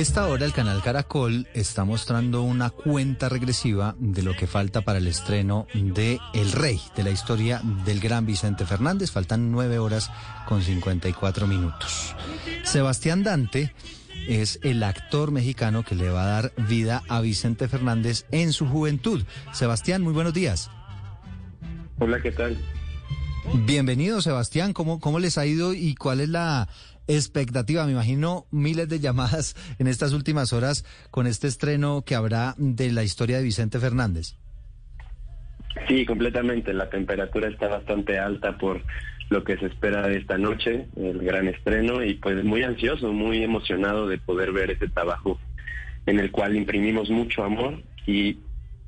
esta hora el canal Caracol está mostrando una cuenta regresiva de lo que falta para el estreno de El Rey, de la historia del gran Vicente Fernández. Faltan nueve horas con 54 minutos. Sebastián Dante es el actor mexicano que le va a dar vida a Vicente Fernández en su juventud. Sebastián, muy buenos días. Hola, ¿qué tal? Bienvenido, Sebastián. ¿Cómo, ¿Cómo les ha ido y cuál es la expectativa? Me imagino miles de llamadas en estas últimas horas con este estreno que habrá de la historia de Vicente Fernández. Sí, completamente. La temperatura está bastante alta por lo que se espera de esta noche, el gran estreno, y pues muy ansioso, muy emocionado de poder ver ese trabajo en el cual imprimimos mucho amor y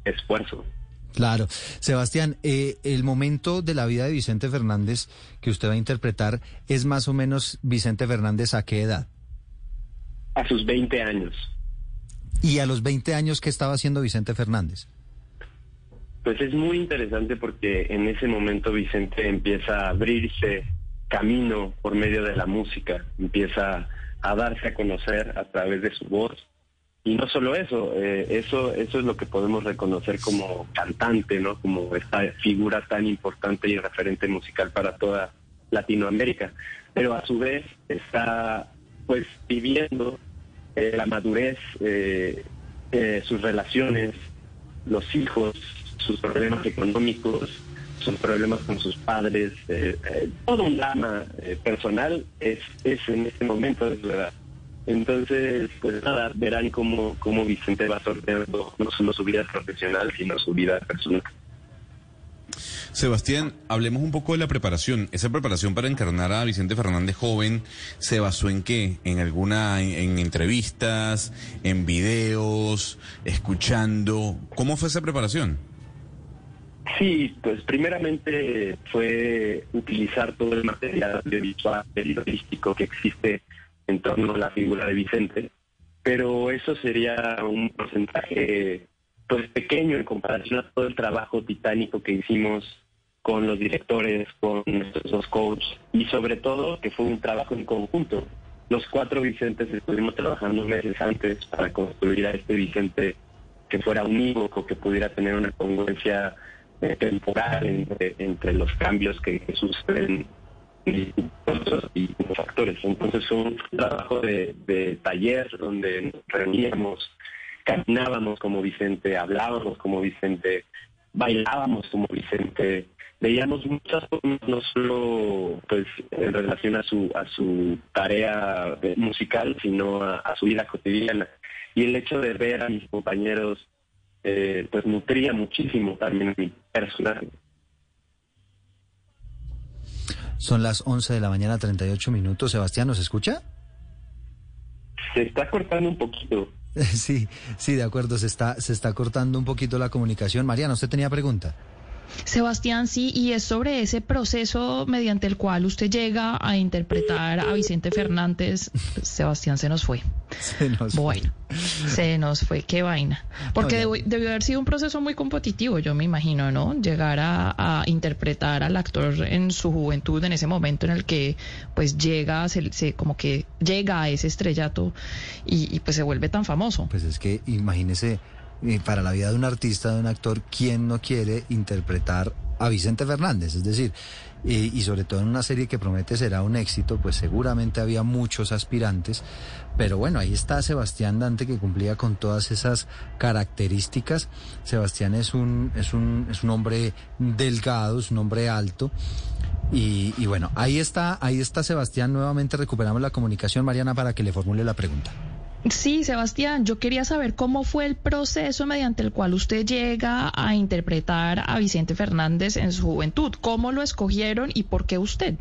esfuerzo. Claro. Sebastián, eh, el momento de la vida de Vicente Fernández que usted va a interpretar es más o menos Vicente Fernández a qué edad? A sus 20 años. ¿Y a los 20 años qué estaba haciendo Vicente Fernández? Pues es muy interesante porque en ese momento Vicente empieza a abrirse camino por medio de la música, empieza a darse a conocer a través de su voz y no solo eso, eh, eso, eso es lo que podemos reconocer como cantante, ¿no? Como esta figura tan importante y referente musical para toda Latinoamérica. Pero a su vez está, pues, viviendo eh, la madurez, eh, sus relaciones, los hijos, sus problemas económicos, sus problemas con sus padres, todo un drama personal es, es en este momento de su edad. Entonces, pues nada, verán cómo, cómo Vicente va sorteando no solo su vida profesional, sino su vida personal. Sebastián, hablemos un poco de la preparación. Esa preparación para encarnar a Vicente Fernández joven se basó en qué? En alguna, en, entrevistas, en videos, escuchando. ¿Cómo fue esa preparación? Sí, pues primeramente fue utilizar todo el material visual periodístico que existe en torno a la figura de Vicente, pero eso sería un porcentaje pues pequeño en comparación a todo el trabajo titánico que hicimos con los directores, con nuestros dos coaches y sobre todo que fue un trabajo en conjunto. Los cuatro Vicentes estuvimos trabajando meses antes para construir a este Vicente que fuera unívoco, que pudiera tener una congruencia eh, temporal entre, los cambios que, que suceden y factores. Entonces fue un trabajo de, taller donde reuníamos, caminábamos como Vicente, hablábamos como Vicente, bailábamos como Vicente, veíamos muchas cosas, no solo pues en relación a su a su tarea musical, sino a, su vida cotidiana. Y el hecho de ver a mis compañeros eh, pues nutría muchísimo también mi personaje. Son las 11 de la mañana, 38 minutos. Sebastián, ¿nos escucha? Se está cortando un poquito. Sí, sí, de acuerdo, se está, se está cortando un poquito la comunicación. Mariana, ¿usted tenía pregunta? Sebastián, sí, y es sobre ese proceso mediante el cual usted llega a interpretar a Vicente Fernández. Sebastián se nos fue. Se nos bueno, se nos fue, qué vaina. Porque debió, haber sido un proceso muy competitivo, yo me imagino, ¿no? Llegar a, interpretar al actor en su juventud, en ese momento en el que pues llega, se, como que llega a ese estrellato y, y pues se vuelve tan famoso. Pues es que imagínese para la vida de un artista, de un actor, ¿quién no quiere interpretar a Vicente Fernández? Es decir, y, sobre todo en una serie que promete será un éxito, pues seguramente había muchos aspirantes, pero bueno, ahí está Sebastián Dante que cumplía con todas esas características. Sebastián es un, es un, es un hombre delgado, es un hombre alto. Y, y bueno, ahí está, ahí está Sebastián, nuevamente recuperamos la comunicación, Mariana, para que le formule la pregunta. Sí, Sebastián, yo quería saber cómo fue el proceso mediante el cual usted llega a interpretar a Vicente Fernández en su juventud. ¿Cómo lo escogieron y por qué usted?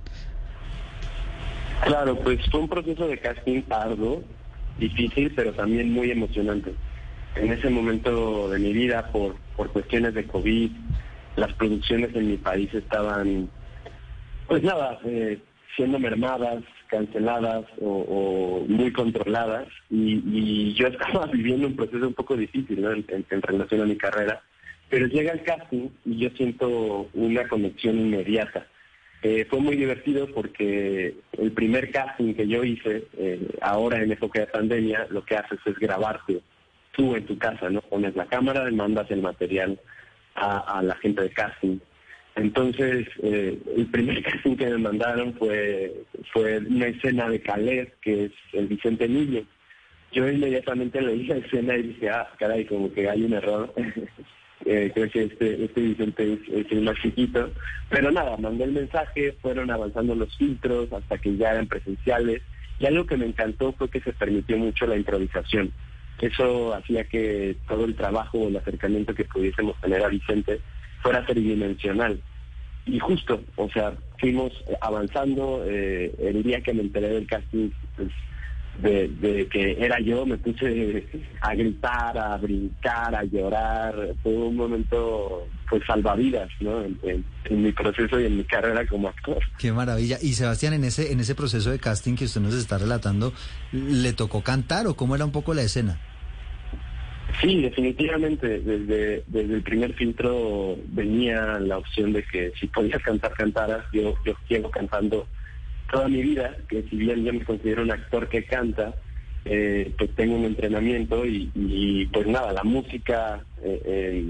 Claro, pues fue un proceso de casting tardo, difícil, pero también muy emocionante. En ese momento de mi vida, por, por cuestiones de COVID, las producciones en mi país estaban, pues nada, eh, siendo mermadas, canceladas o, muy controladas y, yo estaba viviendo un proceso un poco difícil en, relación a mi carrera, pero llega el casting y yo siento una conexión inmediata Eh, fue muy divertido porque el primer casting que yo hice, eh, ahora en época de pandemia, lo que haces es grabarte tú en tu casa, ¿no? Pones la cámara y mandas el material a, la gente de casting. Entonces, eh, el primer casting que me mandaron fue, fue una escena de Caleb, que es el Vicente Niño. Yo inmediatamente leí la escena y dije, ah, caray, como que hay un error. Eh, creo que este, este Vicente es, el más chiquito. Pero nada, mandé el mensaje, fueron avanzando los filtros hasta que ya eran presenciales. Y algo que me encantó fue que se permitió mucho la improvisación. Eso hacía que todo el trabajo o el acercamiento que pudiésemos tener a Vicente fuera tridimensional. Y justo, o sea, fuimos avanzando. Eh, el día que me enteré del casting, pues, de, que era yo, me puse a gritar, a brincar, a llorar. Fue un momento, pues, salvavidas, ¿no? En, mi proceso y en mi carrera como actor. Qué maravilla. Y Sebastián, en ese, en ese proceso de casting que usted nos está relatando, ¿le tocó cantar o cómo era un poco la escena? Sí, definitivamente. Desde, desde el primer filtro venía la opción de que si podías cantar, cantaras. Yo, yo llevo cantando toda mi vida, que si bien yo me considero un actor que canta, eh, pues tengo un entrenamiento y, pues nada, la música eh,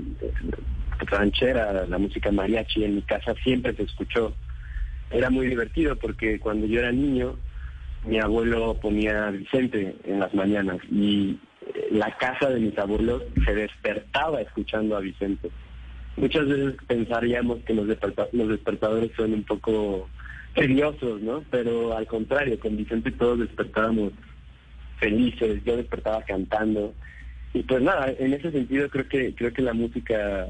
ranchera, la música mariachi en mi casa siempre se escuchó. Era muy divertido porque cuando yo era niño, mi abuelo ponía Vicente en las mañanas y la casa de mis abuelos se despertaba escuchando a Vicente. Muchas veces pensaríamos que los, los despertadores son un poco seriosos, ¿no? Pero al contrario, con Vicente todos despertábamos felices, yo despertaba cantando. Y pues nada, en ese sentido creo que creo que la música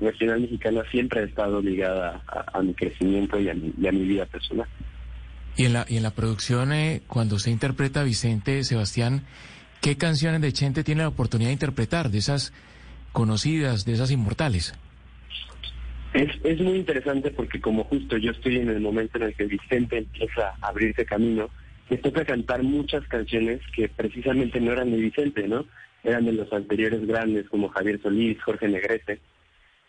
nacional mexicana siempre ha estado ligada a, mi crecimiento y a mi, vida personal. Y en la, y en la producción, eh, cuando se interpreta a Vicente, Sebastián, ¿qué canciones de Chente tiene la oportunidad de interpretar, de esas conocidas, de esas inmortales? Es, es muy interesante porque como justo yo estoy en el momento en el que Vicente empieza a abrirse camino, me toca cantar muchas canciones que precisamente no eran de Vicente, ¿no? Eran de los anteriores grandes como Javier Solís, Jorge Negrete.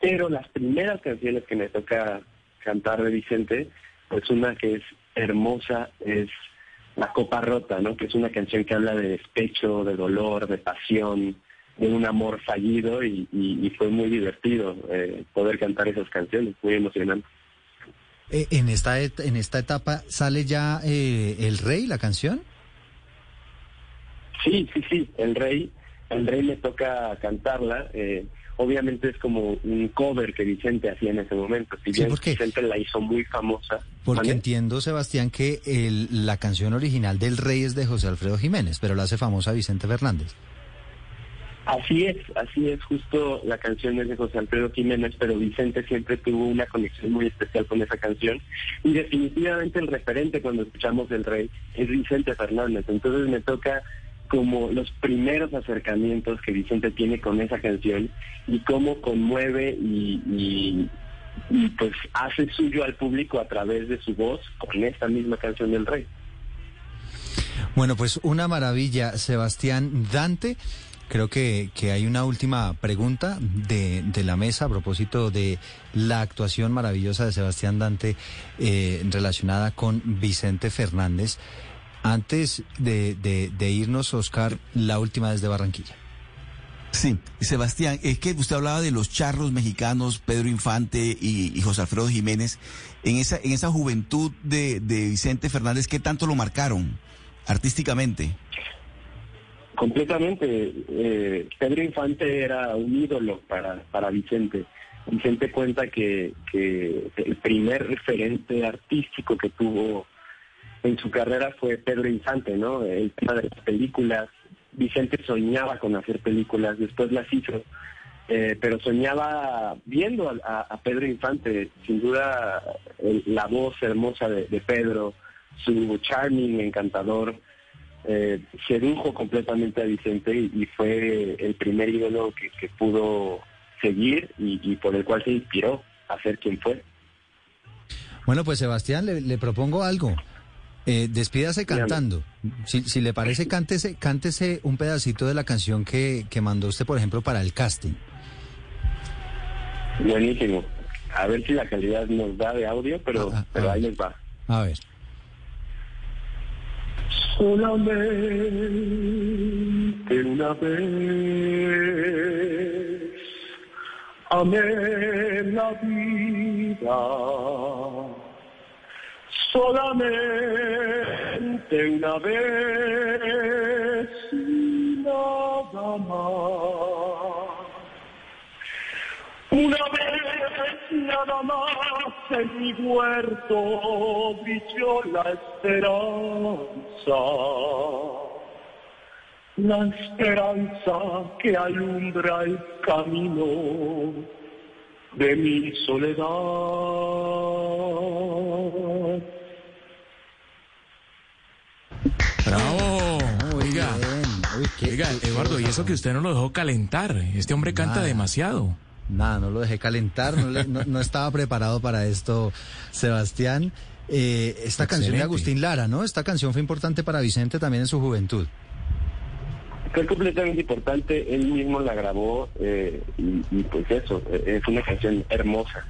Pero las primeras canciones que me toca cantar de Vicente, pues una que es hermosa es La Copa Rota, ¿no? Que es una canción que habla de despecho, de dolor, de pasión, de un amor fallido y, fue muy divertido eh, poder cantar esas canciones, muy emocionante. Eh, en esta en esta etapa sale ya eh, el rey la canción. Sí, sí, sí, el rey, el rey le toca cantarla. Obviamente es como un cover que Vicente hacía en ese momento. Si bien Vicente la hizo muy famosa. Porque entiendo, Sebastián, que el, la canción original del rey es de José Alfredo Jiménez, pero la hace famosa Vicente Fernández. Así es, así es, justo la canción es de José Alfredo Jiménez, pero Vicente siempre tuvo una conexión muy especial con esa canción y definitivamente el referente cuando escuchamos El Rey es Vicente Fernández, entonces me toca como los primeros acercamientos que Vicente tiene con esa canción y cómo conmueve y, y pues hace suyo al público a través de su voz con esta misma canción del Rey. Bueno, pues una maravilla, Sebastián Dante. Creo que, que hay una última pregunta de, de, la mesa a propósito de la actuación maravillosa de Sebastián Dante eh, relacionada con Vicente Fernández. Antes de, de, irnos, Oscar, la última desde Barranquilla. Sí, Sebastián, es que usted hablaba de los charros mexicanos, Pedro Infante y, y José Alfredo Jiménez. En esa, en esa juventud de, de Vicente Fernández, ¿qué tanto lo marcaron artísticamente? Completamente. Eh, Pedro Infante era un ídolo para, para Vicente. Vicente cuenta que, que el primer referente artístico que tuvo en su carrera fue Pedro Infante, ¿no? El tema de las películas. Vicente soñaba con hacer películas, después las hizo, eh, pero soñaba viendo a, Pedro Infante, sin duda la voz hermosa de, de Pedro, su charming, encantador, eh, sedujo completamente a Vicente y, fue el primer ídolo que, pudo seguir y, por el cual se inspiró a ser quien fue. Bueno, pues Sebastián, le, propongo algo. Eh, despídase cantando. Si, si, le parece, cántese, cántese un pedacito de la canción que, que mandó usted, por ejemplo, para el casting. Buenísimo. a ver si la calidad nos da de audio, pero, Ah, ah, pero ah. ahí les va. A ver. Solamente una vez amé la vida. Solamente una vez y nada más. Una vez nada más en mi huerto brilló la esperanza. La esperanza que alumbra el camino de mi soledad. Oiga, Eduardo, y eso que usted no lo dejó calentar. Este hombre canta Nada. demasiado. Nada, no lo dejé calentar, no, le- no- no estaba preparado para esto, Sebastián. Eh, esta canción de. Agustín Lara, ¿no? Esta canción fue importante para Vicente también en su juventud. Fue completamente importante, él mismo la grabó eh, y, y pues eso, eh, es una canción hermosa.